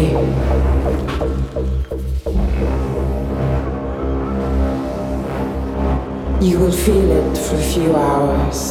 You will feel it for a few hours.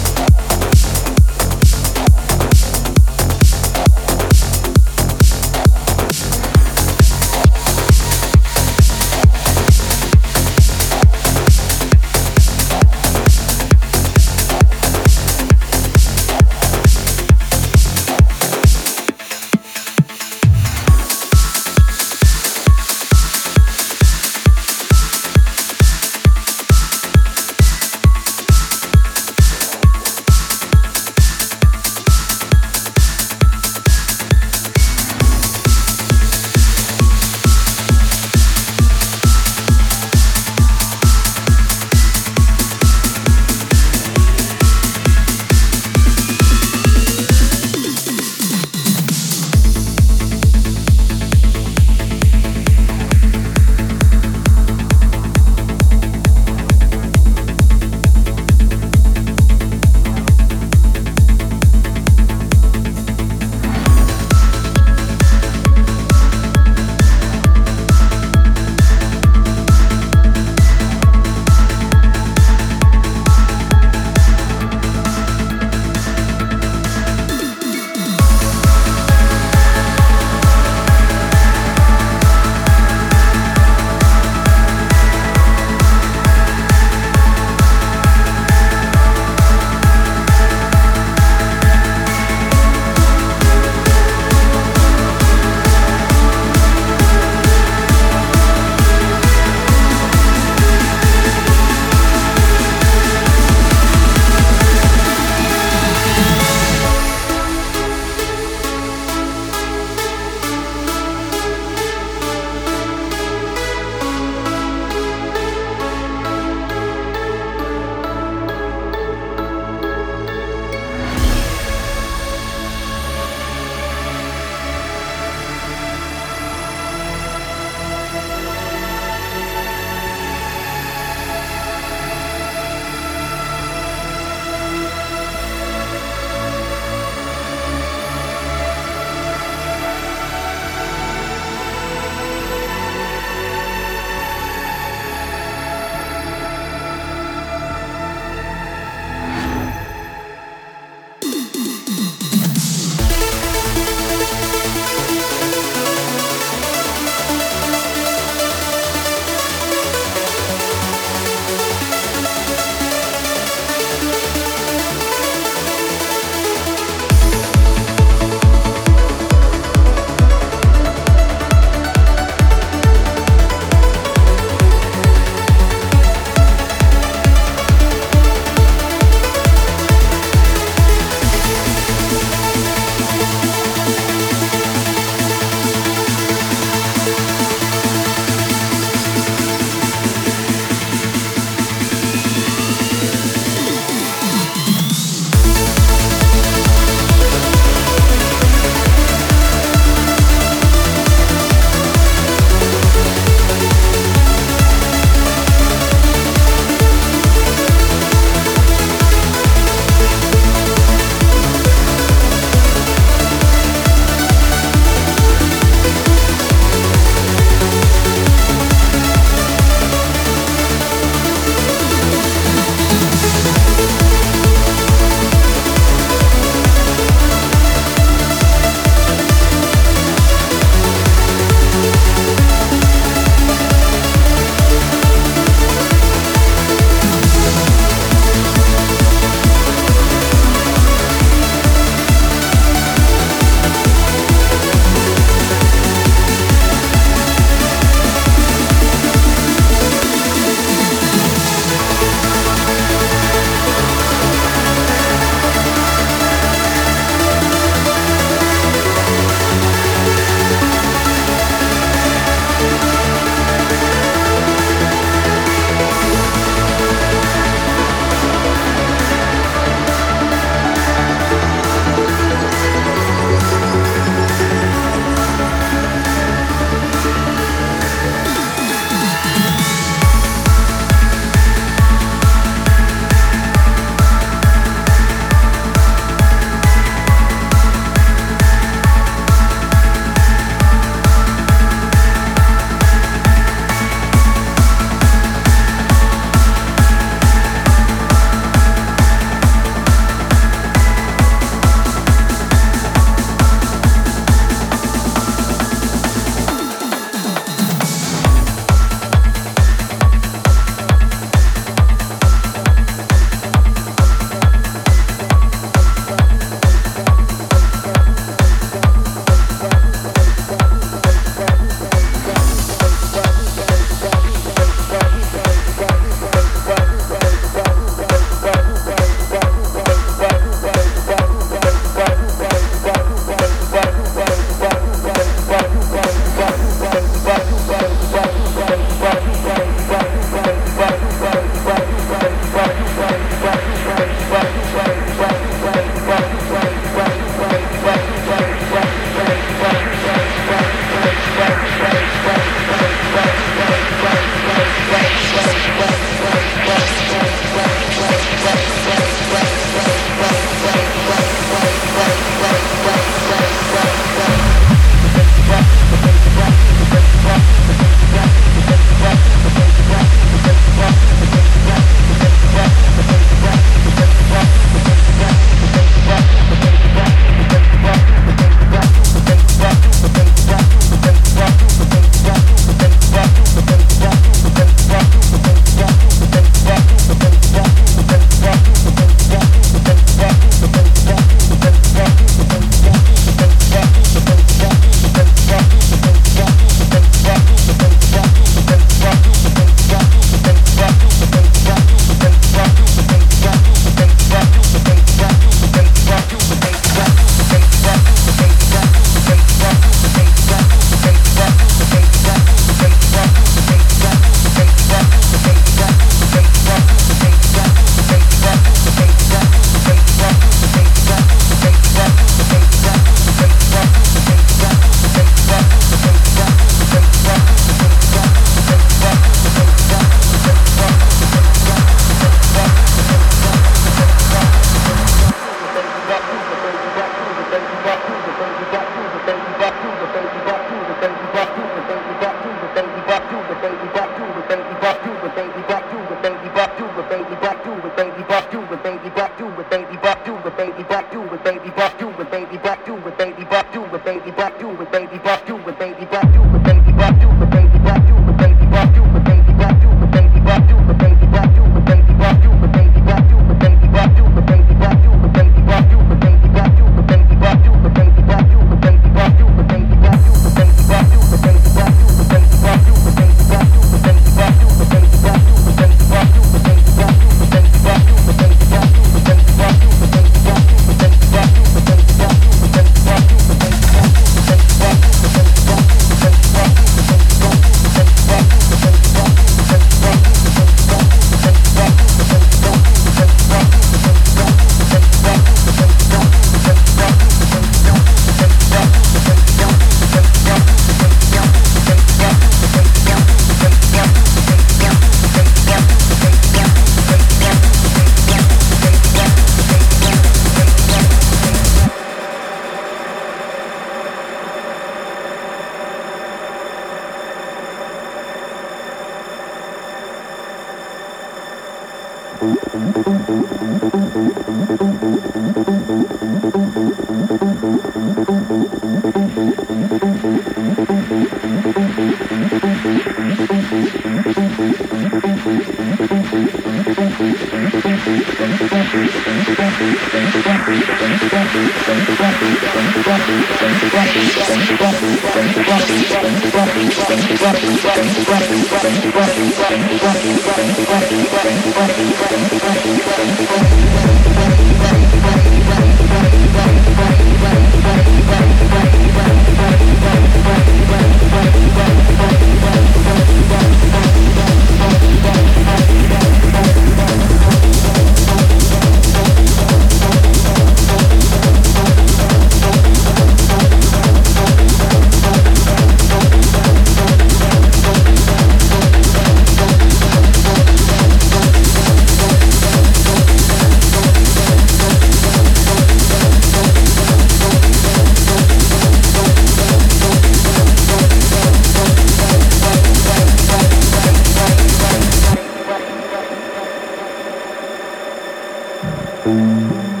Música